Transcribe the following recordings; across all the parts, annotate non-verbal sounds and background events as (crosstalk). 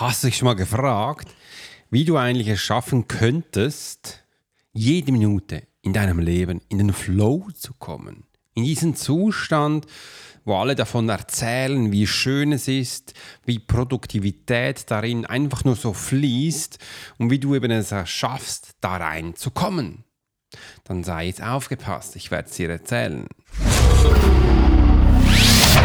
Hast du dich schon mal gefragt, wie du eigentlich es schaffen könntest, jede Minute in deinem Leben in den Flow zu kommen? In diesen Zustand, wo alle davon erzählen, wie schön es ist, wie Produktivität darin einfach nur so fließt und wie du eben es schaffst, da reinzukommen. Dann sei jetzt aufgepasst, ich werde es dir erzählen.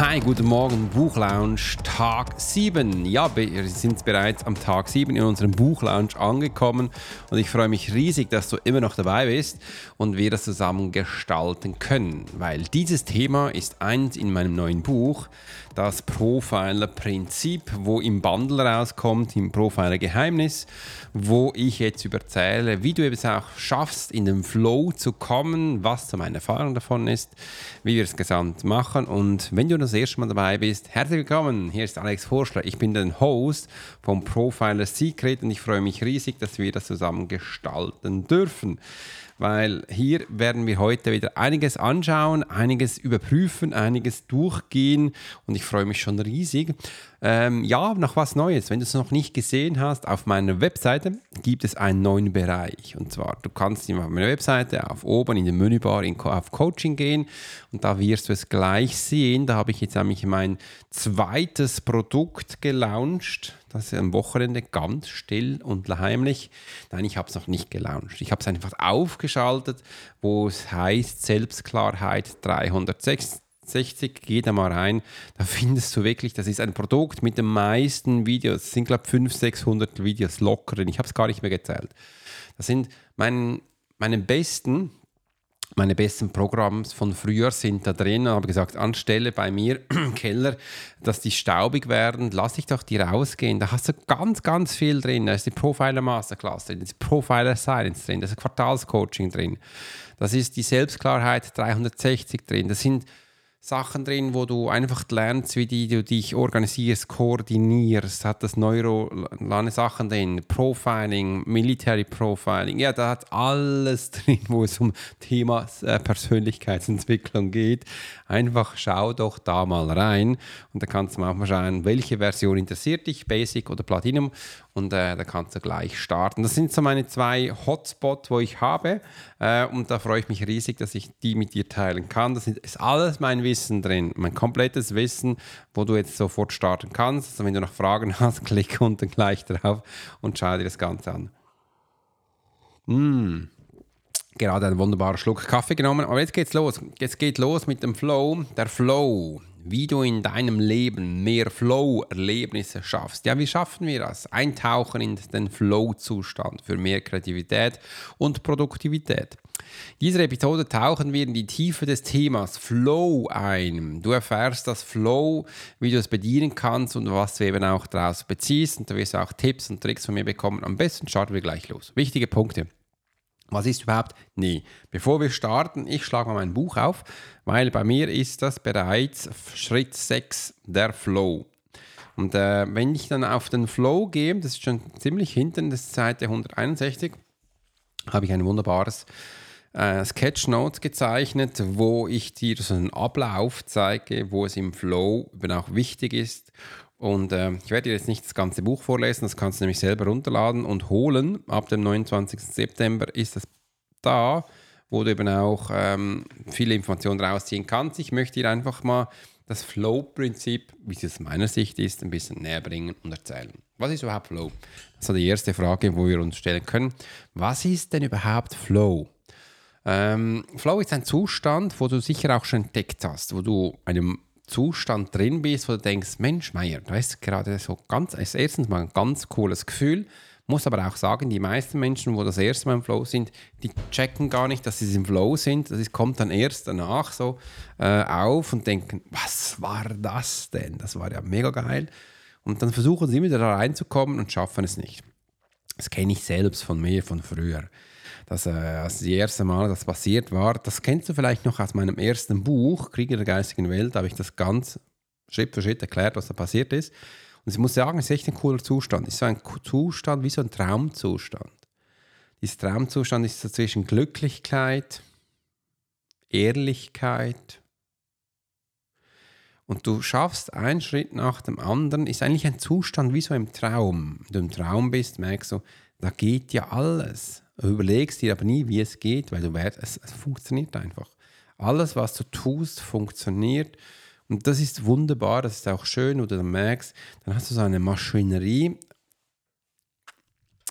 Hi, guten Morgen, Buchlounge, Tag 7. Ja, wir sind bereits am Tag 7 in unserem Buchlounge angekommen und ich freue mich riesig, dass du immer noch dabei bist und wir das zusammen gestalten können, weil dieses Thema ist eins in meinem neuen Buch, das Profiler-Prinzip, wo im Bundle rauskommt, im Profiler-Geheimnis, wo ich jetzt überzähle, wie du es auch schaffst, in den Flow zu kommen, was so meine Erfahrung davon ist, wie wir es gesamt machen. Und wenn du das erste Mal dabei bist, herzlich willkommen. Hier ist Alex Forschler. Ich bin der Host vom Profiler Secret und ich freue mich riesig, dass wir das zusammen gestalten dürfen weil hier werden wir heute wieder einiges anschauen, einiges überprüfen, einiges durchgehen und ich freue mich schon riesig. Ähm, ja, noch was Neues. Wenn du es noch nicht gesehen hast, auf meiner Webseite gibt es einen neuen Bereich. Und zwar, du kannst auf meiner Webseite auf oben in den Menübar in, auf Coaching gehen und da wirst du es gleich sehen. Da habe ich jetzt nämlich mein zweites Produkt gelauncht. Das ist am Wochenende ganz still und heimlich. Nein, ich habe es noch nicht gelauncht. Ich habe es einfach aufgeschaltet, wo es heißt Selbstklarheit 360 60, geh da mal rein, da findest du wirklich, das ist ein Produkt mit den meisten Videos, das sind glaube ich 500, 600 Videos locker, ich habe es gar nicht mehr gezählt. Das sind mein, meine besten, meine besten Programms von früher sind da drin und habe gesagt, anstelle bei mir (clears throat) im Keller, dass die staubig werden, lass ich doch die rausgehen. Da hast du ganz, ganz viel drin. Da ist die Profiler Masterclass drin, da ist Profiler Science drin, da ist Quartalscoaching drin, das ist die Selbstklarheit 360 drin, das sind Sachen drin, wo du einfach lernst, wie die, du dich organisierst, koordinierst, hat das neurolane Sachen drin, Profiling, Military Profiling, ja, da hat alles (laughs) drin, wo es um Thema äh, Persönlichkeitsentwicklung geht. Einfach schau doch da mal rein und da kannst du auch mal schauen, welche Version interessiert dich, Basic oder Platinum und äh, da kannst du gleich starten. Das sind so meine zwei Hotspots, wo ich habe äh, und da freue ich mich riesig, dass ich die mit dir teilen kann. Das ist alles mein Wissen drin, mein komplettes Wissen, wo du jetzt sofort starten kannst. Also wenn du noch Fragen (laughs) hast, klick unten gleich drauf und schau dir das Ganze an. Mmh gerade einen wunderbaren Schluck Kaffee genommen. Aber jetzt geht's los. Jetzt geht los mit dem Flow. Der Flow. Wie du in deinem Leben mehr Flow-Erlebnisse schaffst. Ja, wie schaffen wir das? Eintauchen in den Flow-Zustand für mehr Kreativität und Produktivität. In dieser Episode tauchen wir in die Tiefe des Themas Flow ein. Du erfährst das Flow, wie du es bedienen kannst und was du eben auch daraus beziehst. Und du wirst auch Tipps und Tricks von mir bekommen. Am besten starten wir gleich los. Wichtige Punkte. Was ist überhaupt? Nee. Bevor wir starten, ich schlage mal mein Buch auf, weil bei mir ist das bereits Schritt 6, der Flow. Und äh, wenn ich dann auf den Flow gehe, das ist schon ziemlich hinten, das ist Seite 161, habe ich ein wunderbares äh, Sketchnote gezeichnet, wo ich dir so einen Ablauf zeige, wo es im Flow eben auch wichtig ist und äh, ich werde dir jetzt nicht das ganze Buch vorlesen, das kannst du nämlich selber runterladen und holen. Ab dem 29. September ist es da, wo du eben auch ähm, viele Informationen rausziehen kannst. Ich möchte dir einfach mal das Flow-Prinzip, wie es aus meiner Sicht ist, ein bisschen näher bringen und erzählen. Was ist überhaupt Flow? Das ist die erste Frage, wo wir uns stellen können. Was ist denn überhaupt Flow? Ähm, Flow ist ein Zustand, wo du sicher auch schon entdeckt hast, wo du einem Zustand drin bist, wo du denkst, Mensch, Meier, du hast gerade so ganz, als erstens mal ein ganz cooles Gefühl, muss aber auch sagen, die meisten Menschen, wo das erste Mal im Flow sind, die checken gar nicht, dass sie im Flow sind. Das kommt dann erst danach so äh, auf und denken, was war das denn? Das war ja mega geil. Und dann versuchen sie wieder da reinzukommen und schaffen es nicht. Das kenne ich selbst von mir, von früher. Das, äh, als das erste Mal das passiert war, das kennst du vielleicht noch aus meinem ersten Buch, Krieger der geistigen Welt, da habe ich das ganz Schritt für Schritt erklärt, was da passiert ist. Und ich muss sagen, es ist echt ein cooler Zustand. Es ist so ein Zustand wie so ein Traumzustand. Dieser Traumzustand ist so zwischen Glücklichkeit, Ehrlichkeit. Und du schaffst einen Schritt nach dem anderen, ist eigentlich ein Zustand wie so im Traum. Wenn du im Traum bist, merkst du, da geht ja alles. Du überlegst dir aber nie, wie es geht, weil du weißt, es, es funktioniert einfach. Alles, was du tust, funktioniert. Und das ist wunderbar, das ist auch schön, wo du dann merkst, dann hast du so eine Maschinerie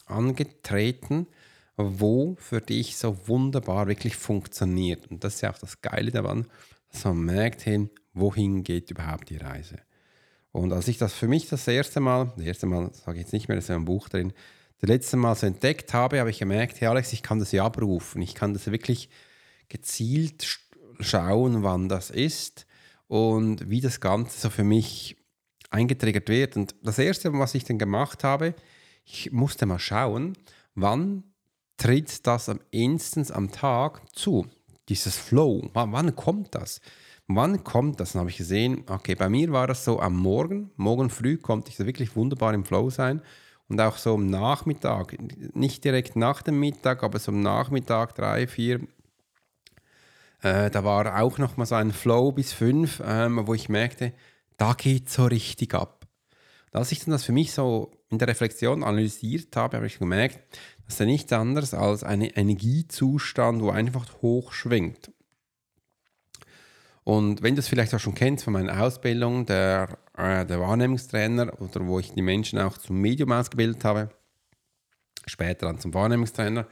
angetreten, wo für dich so wunderbar wirklich funktioniert. Und das ist ja auch das Geile daran, dass man merkt, hey, wohin geht überhaupt die Reise. Und als ich das für mich das erste Mal, das erste Mal sage ich jetzt nicht mehr, das ist ja ein Buch drin, das letzte Mal so entdeckt habe, habe ich gemerkt, hey Alex, ich kann das ja abrufen. Ich kann das wirklich gezielt schauen, wann das ist und wie das Ganze so für mich eingetriggert wird. Und das Erste, was ich dann gemacht habe, ich musste mal schauen, wann tritt das am instens am Tag zu, dieses Flow, wann, wann kommt das? Wann kommt das? Dann habe ich gesehen, okay, bei mir war das so am Morgen, morgen früh konnte ich so wirklich wunderbar im Flow sein und auch so am Nachmittag, nicht direkt nach dem Mittag, aber so am Nachmittag, drei, vier, äh, da war auch noch mal so ein Flow bis fünf, ähm, wo ich merkte, da geht so richtig ab. Und als ich dann das für mich so in der Reflexion analysiert habe, habe ich gemerkt, das ist ja nichts anderes als ein Energiezustand, wo einfach hoch schwingt. Und wenn du es vielleicht auch schon kennst von meiner Ausbildung, der, äh, der Wahrnehmungstrainer oder wo ich die Menschen auch zum Medium ausgebildet habe, später dann zum Wahrnehmungstrainer,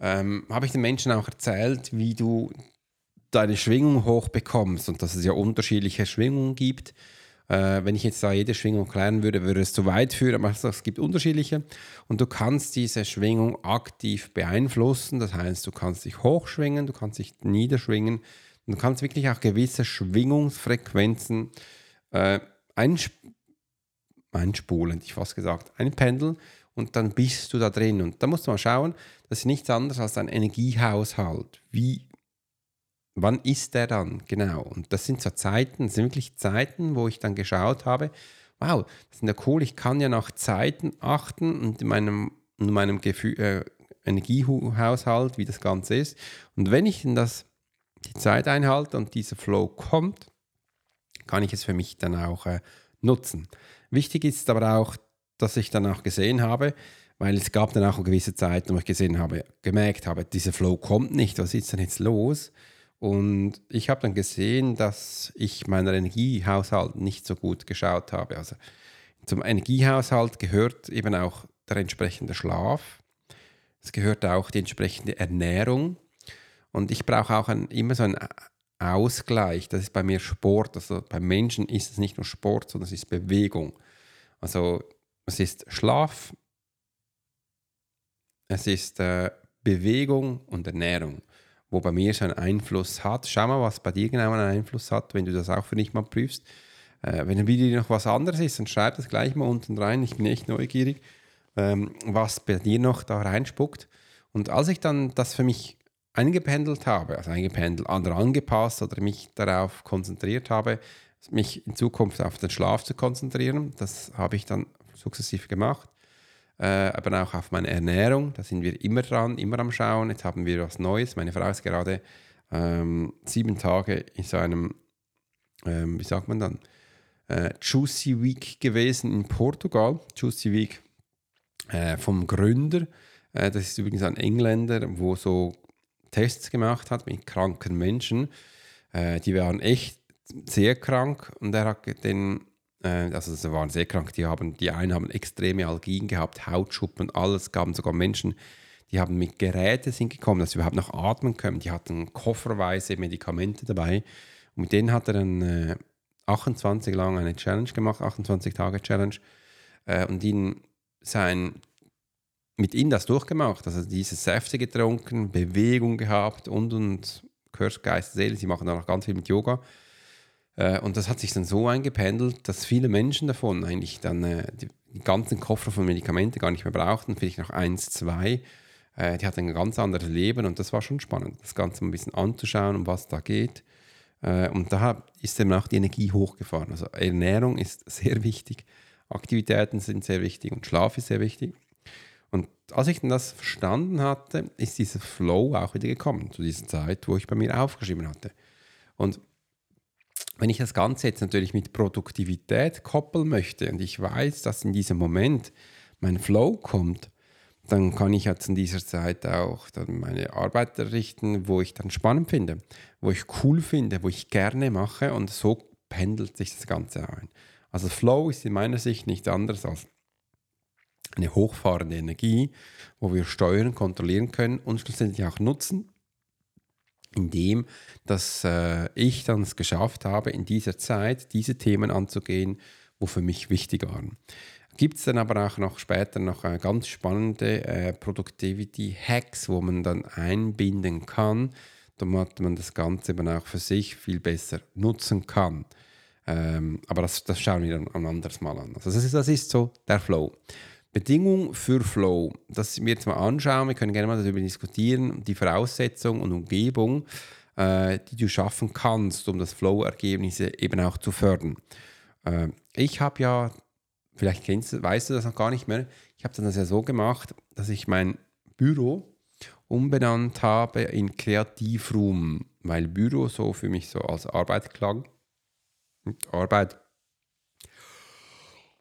ähm, habe ich den Menschen auch erzählt, wie du deine Schwingung hochbekommst und dass es ja unterschiedliche Schwingungen gibt. Äh, wenn ich jetzt da jede Schwingung klären würde, würde es zu weit führen, aber es gibt unterschiedliche und du kannst diese Schwingung aktiv beeinflussen. Das heißt, du kannst dich hochschwingen, du kannst dich niederschwingen und du kannst wirklich auch gewisse Schwingungsfrequenzen äh, einsp einspulen, ich fast gesagt, einpendeln und dann bist du da drin. Und da musst du mal schauen, das ist nichts anderes als ein Energiehaushalt. Wie wann ist der dann? Genau. Und das sind so Zeiten, das sind wirklich Zeiten, wo ich dann geschaut habe, wow, das ist ja cool, ich kann ja nach Zeiten achten und in meinem, in meinem Gefühl, äh, Energiehaushalt, wie das Ganze ist. Und wenn ich das, die Zeit einhalte und dieser Flow kommt, kann ich es für mich dann auch äh, nutzen. Wichtig ist aber auch, dass ich dann auch gesehen habe, weil es gab dann auch eine gewisse Zeit, wo ich gesehen habe, gemerkt habe, dieser Flow kommt nicht, was ist denn jetzt los? Und ich habe dann gesehen, dass ich meinen Energiehaushalt nicht so gut geschaut habe. Also zum Energiehaushalt gehört eben auch der entsprechende Schlaf. Es gehört auch die entsprechende Ernährung. Und ich brauche auch ein, immer so einen Ausgleich. Das ist bei mir Sport. Also beim Menschen ist es nicht nur Sport, sondern es ist Bewegung. Also es ist Schlaf, es ist äh, Bewegung und Ernährung wo bei mir schon einen Einfluss hat. Schau mal, was bei dir genau einen Einfluss hat, wenn du das auch für dich mal prüfst. Äh, wenn bei dir noch was anderes ist, dann schreib das gleich mal unten rein. Ich bin echt neugierig, ähm, was bei dir noch da reinspuckt. Und als ich dann das für mich eingependelt habe, also eingependelt, andere angepasst oder mich darauf konzentriert habe, mich in Zukunft auf den Schlaf zu konzentrieren, das habe ich dann sukzessiv gemacht aber auch auf meine Ernährung. Da sind wir immer dran, immer am Schauen. Jetzt haben wir was Neues. Meine Frau ist gerade ähm, sieben Tage in so einem, ähm, wie sagt man dann, äh, Juicy Week gewesen in Portugal. Juicy Week äh, vom Gründer. Äh, das ist übrigens ein Engländer, wo so Tests gemacht hat mit kranken Menschen. Äh, die waren echt sehr krank und er hat den äh, also sie waren sehr krank, die, haben, die einen haben extreme Algien gehabt, Hautschuppen, alles, gaben sogar Menschen, die haben mit Geräten sind gekommen, dass sie überhaupt noch atmen können. Die hatten kofferweise Medikamente dabei. Und mit denen hat er dann äh, 28 lang eine Challenge gemacht, 28 Tage Challenge. Äh, und ihn sein, mit ihm das durchgemacht. Also diese Säfte getrunken, Bewegung gehabt und und Körper, Geist, Seele. Sie machen da noch ganz viel mit Yoga. Äh, und das hat sich dann so eingependelt, dass viele Menschen davon eigentlich dann äh, die, ganzen Koffer von Medikamenten gar nicht mehr brauchten, vielleicht noch eins, zwei. Äh, die hatten ein ganz anderes Leben und das war schon spannend, das Ganze ein bisschen anzuschauen, um was da geht. Und da ist eben auch die Energie hochgefahren. Also Ernährung ist sehr wichtig, Aktivitäten sind sehr wichtig und Schlaf ist sehr wichtig. Und als ich dann das verstanden hatte, ist dieser Flow auch wieder gekommen, zu dieser Zeit, wo ich bei mir aufgeschrieben hatte. Und wenn ich das Ganze jetzt natürlich mit Produktivität koppeln möchte und ich weiß, dass in diesem Moment mein Flow kommt, dann kann ich jetzt in dieser Zeit auch dann meine Arbeit errichten, wo ich dann spannend finde, wo ich cool finde, wo ich gerne mache und so pendelt sich das Ganze ein. Also Flow ist in meiner Sicht nichts anderes als eine hochfahrende Energie, wo wir steuern, kontrollieren können und schlussendlich auch nutzen, indem dass äh, ich dann es geschafft habe, in dieser Zeit diese Themen anzugehen, wo für mich wichtig waren. Gibt es dann aber auch noch später noch äh, ganz spannende äh, Productivity-Hacks, wo man dann einbinden kann, damit man das Ganze eben auch für sich viel besser nutzen kann. Ähm, aber das, das schauen wir dann ein anderes Mal an. Also das ist, das ist so der Flow. Bedingung für Flow, das wir jetzt mal anschauen, wir können gerne mal darüber diskutieren, die Voraussetzung und Umgebung, äh, die du schaffen kannst, um das Flow-Ergebnisse eben auch zu fördern. Äh, ich habe ja, vielleicht kennst du, weißt du das noch gar nicht mehr, ich habe das ja so gemacht, dass ich mein Büro umbenannt habe in Kreativroom, weil Büro so für mich so als Arbeit klang. Arbeit.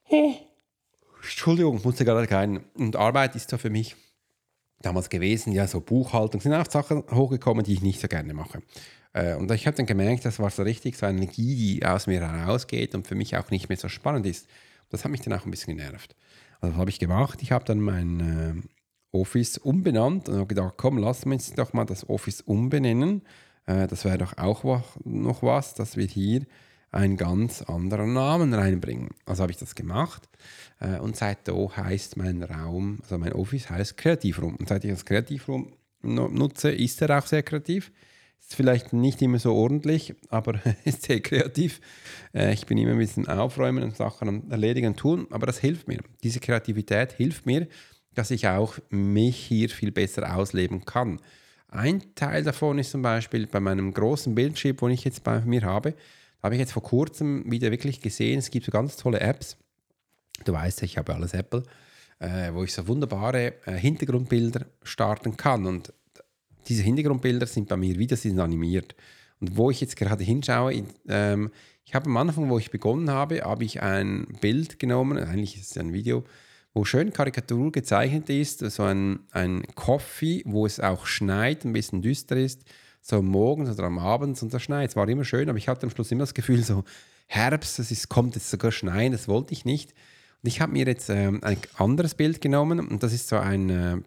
Oh Entschuldigung, musste gerade keinen. Und Arbeit ist so für mich damals gewesen, ja, so Buchhaltung, sind auch Sachen hochgekommen, die ich nicht so gerne mache. Äh, und ich habe dann gemerkt, das war so richtig so eine Energie, die aus mir herausgeht und für mich auch nicht mehr so spannend ist. Das hat mich dann auch ein bisschen genervt. Also, was habe ich gemacht? Ich habe dann mein äh, Office umbenannt und habe gedacht, komm, lass uns doch mal das Office umbenennen. Äh, das wäre doch auch noch was, dass wir hier einen ganz anderen Namen reinbringen. Also habe ich das gemacht äh, und seitdem heißt mein Raum, also mein Office heißt Kreativraum. Und seit ich das Kreativraum nutze, ist er auch sehr kreativ. Ist vielleicht nicht immer so ordentlich, aber (laughs) ist sehr kreativ. Äh, ich bin immer ein bisschen aufräumen und Sachen erledigen tun, aber das hilft mir. Diese Kreativität hilft mir, dass ich auch mich hier viel besser ausleben kann. Ein Teil davon ist zum Beispiel bei meinem großen Bildschirm, den ich jetzt bei mir habe, habe ich jetzt vor kurzem wieder wirklich gesehen, es gibt so ganz tolle Apps. Du weißt, ich habe alles Apple, äh, wo ich so wunderbare äh, Hintergrundbilder starten kann. Und diese Hintergrundbilder sind bei mir wieder sind animiert. Und wo ich jetzt gerade hinschaue, in, ähm, ich habe am Anfang, wo ich begonnen habe, habe ich ein Bild genommen, eigentlich ist es ein Video, wo schön Karikatur gezeichnet ist, so ein, ein Coffee, wo es auch schneit, ein bisschen düster ist so morgens oder am Abend und da schneit. Es war immer schön, aber ich hatte am Schluss immer das Gefühl, so Herbst, es ist, kommt jetzt sogar schneien, das wollte ich nicht. Und ich habe mir jetzt ähm, ein anderes Bild genommen und das ist so ein, äh,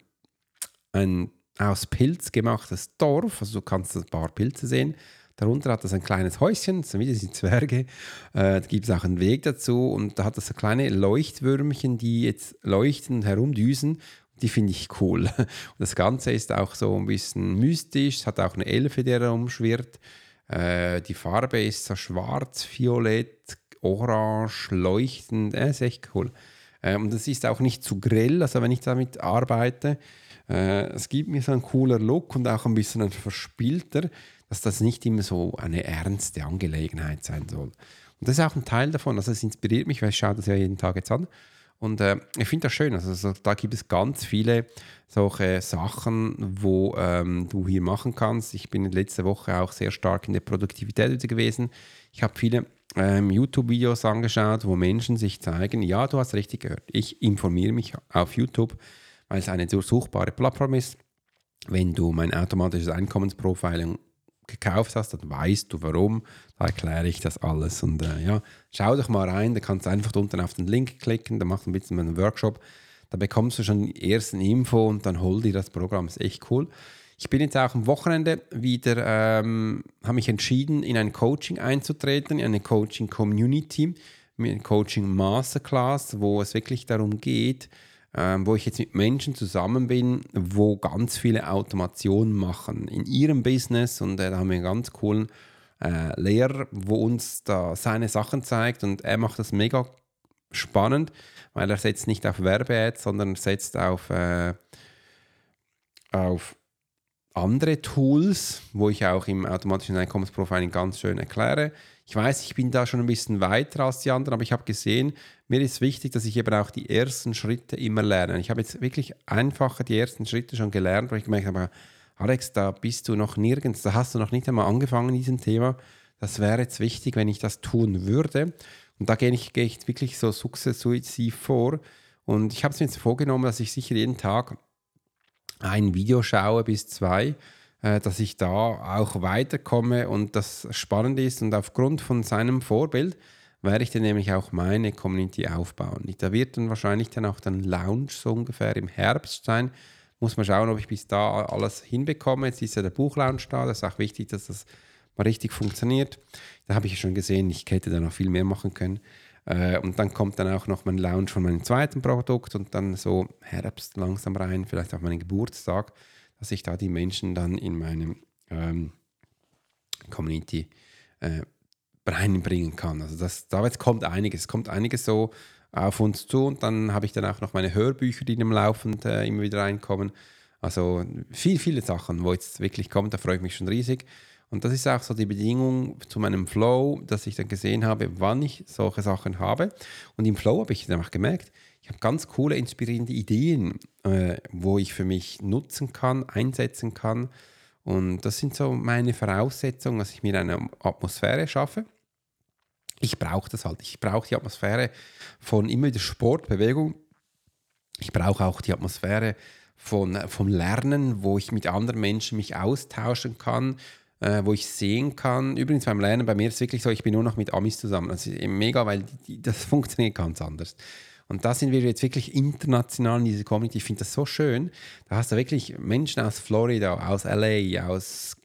ein aus Pilz gemachtes Dorf. Also du kannst ein paar Pilze sehen. Darunter hat das ein kleines Häuschen, so wie die Zwerge. Äh, da gibt es auch einen Weg dazu und da hat das so kleine Leuchtwürmchen, die jetzt leuchten herumdüsen die finde ich cool. Und das Ganze ist auch so ein bisschen mystisch, es hat auch eine Elfe, die herumschwirrt. Äh, die Farbe ist so schwarz, violett, orange, leuchtend, äh, ist echt cool. Äh, und es ist auch nicht zu grell, also wenn ich damit arbeite, äh, es gibt mir so einen cooler Look und auch ein bisschen ein verspielter, dass das nicht immer so eine ernste Angelegenheit sein soll. Und das ist auch ein Teil davon, also es inspiriert mich, weil ich schaue das ja jeden Tag jetzt an. Und äh, ich finde das schön. Also, so, da gibt es ganz viele solche Sachen, wo ähm, du hier machen kannst. Ich bin letzte Woche auch sehr stark in der Produktivität gewesen. Ich habe viele ähm, YouTube-Videos angeschaut, wo Menschen sich zeigen, ja, du hast richtig gehört. Ich informiere mich auf YouTube, weil es eine durchsuchbare Plattform ist. Wenn du mein automatisches Einkommensprofiling gekauft hast, dann weißt du warum. Da erkläre ich das alles. Und äh, ja, schau doch mal rein, da kannst du einfach unten auf den Link klicken, da machst du ein bisschen einen Workshop. Da bekommst du schon die ersten Info und dann hol dir das Programm. Ist echt cool. Ich bin jetzt auch am Wochenende wieder, ähm, habe mich entschieden, in ein Coaching einzutreten, in eine Coaching-Community, mit einem Coaching-Masterclass, wo es wirklich darum geht, ähm, wo ich jetzt mit Menschen zusammen bin, wo ganz viele Automationen machen in ihrem Business und äh, da haben wir einen ganz coolen äh, Lehrer, wo uns da seine Sachen zeigt und er macht das mega spannend, weil er setzt nicht auf Werbe-Ads, sondern setzt auf, äh, auf andere Tools, wo ich auch im automatischen Einkommensprofiling ganz schön erkläre. Ich weiß, ich bin da schon ein bisschen weiter als die anderen, aber ich habe gesehen, mir ist wichtig, dass ich eben auch die ersten Schritte immer lerne. Ich habe jetzt wirklich einfacher die ersten Schritte schon gelernt, weil ich gemerkt habe, Alex, da bist du noch nirgends, da hast du noch nicht einmal angefangen in diesem Thema. Das wäre jetzt wichtig, wenn ich das tun würde. Und da gehe ich, gehe ich wirklich so sukzessiv vor. Und ich habe es mir jetzt vorgenommen, dass ich sicher jeden Tag ein Video schaue bis zwei, dass ich da auch weiterkomme und das spannend ist. Und aufgrund von seinem Vorbild werde ich dann nämlich auch meine Community aufbauen. Da wird dann wahrscheinlich dann auch dann Lounge so ungefähr im Herbst sein. Muss man schauen, ob ich bis da alles hinbekomme. Jetzt ist ja der Buchlaunch da. Das ist auch wichtig, dass das mal richtig funktioniert. Da habe ich schon gesehen, ich hätte da noch viel mehr machen können. Äh, und dann kommt dann auch noch mein Launch von meinem zweiten Produkt und dann so Herbst langsam rein, vielleicht auch meinen Geburtstag, dass ich da die Menschen dann in meine ähm, Community äh, reinbringen kann. Also das, da kommt einiges, es kommt einiges so auf uns zu und dann habe ich dann auch noch meine Hörbücher, die im Laufend äh, immer wieder reinkommen. Also viel, viele Sachen, wo jetzt wirklich kommt, da freue ich mich schon riesig. Und das ist auch so die Bedingung zu meinem Flow, dass ich dann gesehen habe, wann ich solche Sachen habe. Und im Flow habe ich dann auch gemerkt, ich habe ganz coole, inspirierende Ideen, äh, wo ich für mich nutzen kann, einsetzen kann. Und das sind so meine Voraussetzungen, dass ich mir eine Atmosphäre schaffe. Ich brauche das halt. Ich brauche die Atmosphäre von immer wieder Sport, Bewegung. Ich brauche auch die Atmosphäre von, vom Lernen, wo ich mit anderen Menschen mich austauschen kann, äh, wo ich sehen kann. Übrigens beim Lernen, bei mir ist es wirklich so, ich bin nur noch mit Amis zusammen. Das ist mega, weil die, das (laughs) funktioniert ganz anders. Und da sind wir jetzt wirklich international in dieser Community. Ich finde das so schön. Da hast du wirklich Menschen aus Florida, aus LA, aus,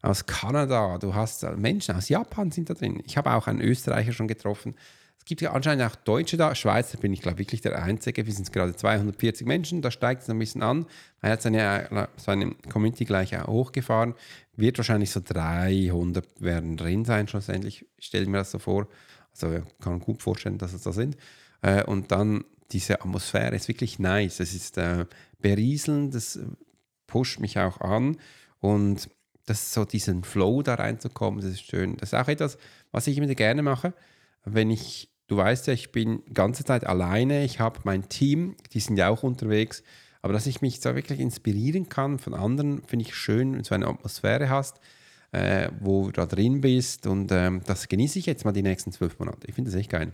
aus Kanada. Du hast Menschen aus Japan sind da drin. Ich habe auch einen Österreicher schon getroffen. Es gibt ja anscheinend auch Deutsche da. Schweizer bin ich, glaube wirklich der Einzige. Wir sind gerade 240 Menschen. Da steigt es ein bisschen an. Er hat seine, seine Community gleich hochgefahren wird wahrscheinlich so 300 werden drin sein, schlussendlich. Ich stelle mir das so vor. Also ich kann gut vorstellen, dass es da sind. Äh, und dann diese Atmosphäre ist wirklich nice. Es ist äh, berieselnd, das pusht mich auch an. Und das so diesen Flow da reinzukommen, das ist schön. Das ist auch etwas, was ich immer gerne mache. Wenn ich, du weißt ja, ich bin die ganze Zeit alleine, ich habe mein Team, die sind ja auch unterwegs. Aber dass ich mich da wirklich inspirieren kann von anderen, finde ich schön, wenn du so eine Atmosphäre hast, äh, wo du da drin bist. Und ähm, das genieße ich jetzt mal die nächsten zwölf Monate. Ich finde das echt geil.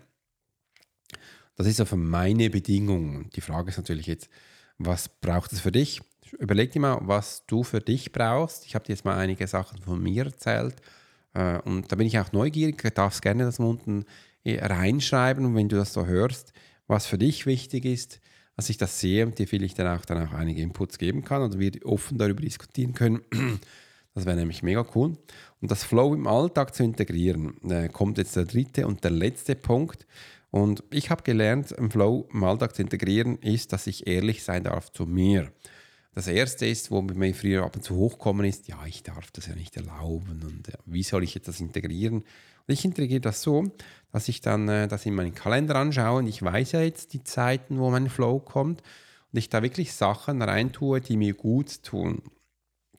Das ist so für meine Bedingungen. Die Frage ist natürlich jetzt, was braucht es für dich? Überleg dir mal, was du für dich brauchst. Ich habe dir jetzt mal einige Sachen von mir erzählt. Äh, und da bin ich auch neugierig. Du darfst gerne das unten äh, reinschreiben. Und wenn du das so hörst, was für dich wichtig ist, dass ich das sehe und dir vielleicht dann auch, dann auch einige Inputs geben kann und wir offen darüber diskutieren können. (clears throat) Das wäre nämlich mega cool. Und das Flow im Alltag zu integrieren, äh, kommt jetzt der dritte und der letzte Punkt. Und ich habe gelernt, im Flow im Alltag zu integrieren, ist, dass ich ehrlich sein darf zu mir. Das erste ist, wo mir früher ab und zu hochkommen ist, ja, ich darf das ja nicht erlauben und ja, wie soll ich jetzt das integrieren? Und ich integriere das so, dass ich dann äh, das in meinen Kalender anschaue und ich weiß ja jetzt die Zeiten, wo mein Flow kommt und ich da wirklich Sachen reintue, die mir gut tun.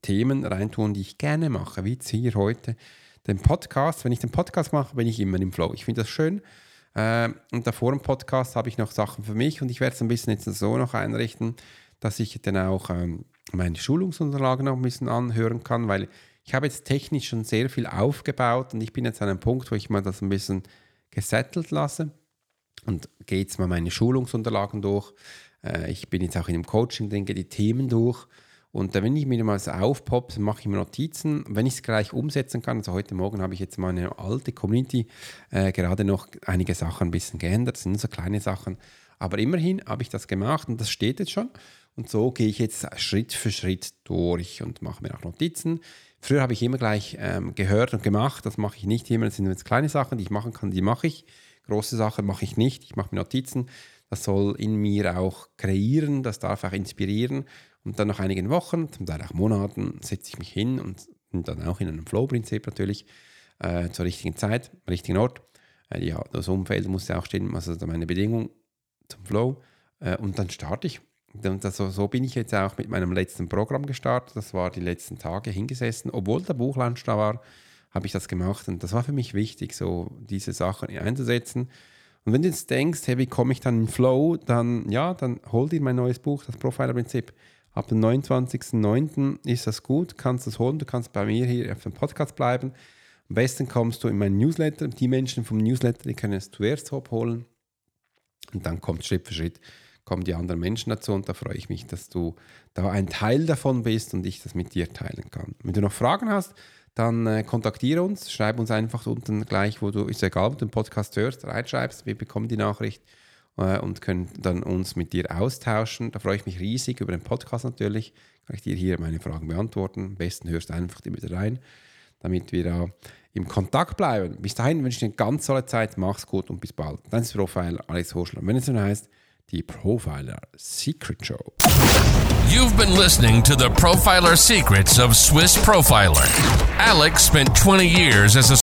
Themen reintun, die ich gerne mache, wie jetzt hier heute den Podcast. Wenn ich den Podcast mache, bin ich immer im Flow. Ich finde das schön. Äh, und davor im Podcast habe ich noch Sachen für mich und ich werde es ein bisschen jetzt so noch einrichten, dass ich dann auch ähm, meine Schulungsunterlagen noch ein bisschen anhören kann, weil ich habe jetzt technisch schon sehr viel aufgebaut und ich bin jetzt an einem Punkt, wo ich mal das ein bisschen gesettelt lasse und gehe jetzt mal meine Schulungsunterlagen durch. Äh, ich bin jetzt auch in einem Coaching gehe die Themen durch. Und wenn ich mir mal so aufpoppe, mache ich mir Notizen. Wenn ich es gleich umsetzen kann, also heute Morgen habe ich jetzt meine alte Community äh, gerade noch einige Sachen ein bisschen geändert. Das sind so kleine Sachen. Aber immerhin habe ich das gemacht und das steht jetzt schon. Und so gehe ich jetzt Schritt für Schritt durch und mache mir auch Notizen. Früher habe ich immer gleich ähm, gehört und gemacht. Das mache ich nicht immer. Das sind jetzt kleine Sachen, die ich machen kann, die mache ich. Große Sachen mache ich nicht. Ich mache mir Notizen. Das soll in mir auch kreieren, das darf auch inspirieren. Und dann nach einigen Wochen, zum Teil auch Monaten, setze ich mich hin und, und dann auch in einem Flow-Prinzip natürlich äh, zur richtigen Zeit, am richtigen Ort. Äh, ja, das Umfeld muss ja auch stehen, also meine Bedingung zum Flow. Äh, und dann starte ich. Und das, so bin ich jetzt auch mit meinem letzten Programm gestartet. Das war die letzten Tage hingesessen. Obwohl der Buchlaunch da war, habe ich das gemacht. Und das war für mich wichtig, so diese Sachen einzusetzen. Und wenn du jetzt denkst, hey, wie komme ich dann in Flow, dann ja, dann hol dir mein neues Buch, das Profiler-Prinzip. Ab dem 29.09. ist das gut, kannst du es holen, du kannst bei mir hier auf dem Podcast bleiben. Am besten kommst du in meinen Newsletter. Die Menschen vom Newsletter, die können es zuerst abholen. Und dann kommt Schritt für Schritt, kommen die anderen Menschen dazu. Und da freue ich mich, dass du da ein Teil davon bist und ich das mit dir teilen kann. Wenn du noch Fragen hast, dann äh, kontaktiere uns, schreib uns einfach unten gleich, wo du, ist egal, ob du den Podcast hörst, reinschreibst, wir bekommen die Nachricht äh, und können dann uns mit dir austauschen. Da freue ich mich riesig über den Podcast natürlich. Kann ich dir hier meine Fragen beantworten. Am besten hörst du einfach immer wieder rein, damit wir da im Kontakt bleiben. Bis dahin wünsche ich dir eine ganz tolle Zeit, mach's gut und bis bald. Dein Profiler Alex Horschler. Wenn es nun heißt, die Profiler Secret Show. You've been listening to the Profiler Secrets of Swiss Profiler. Alex spent 20 years as a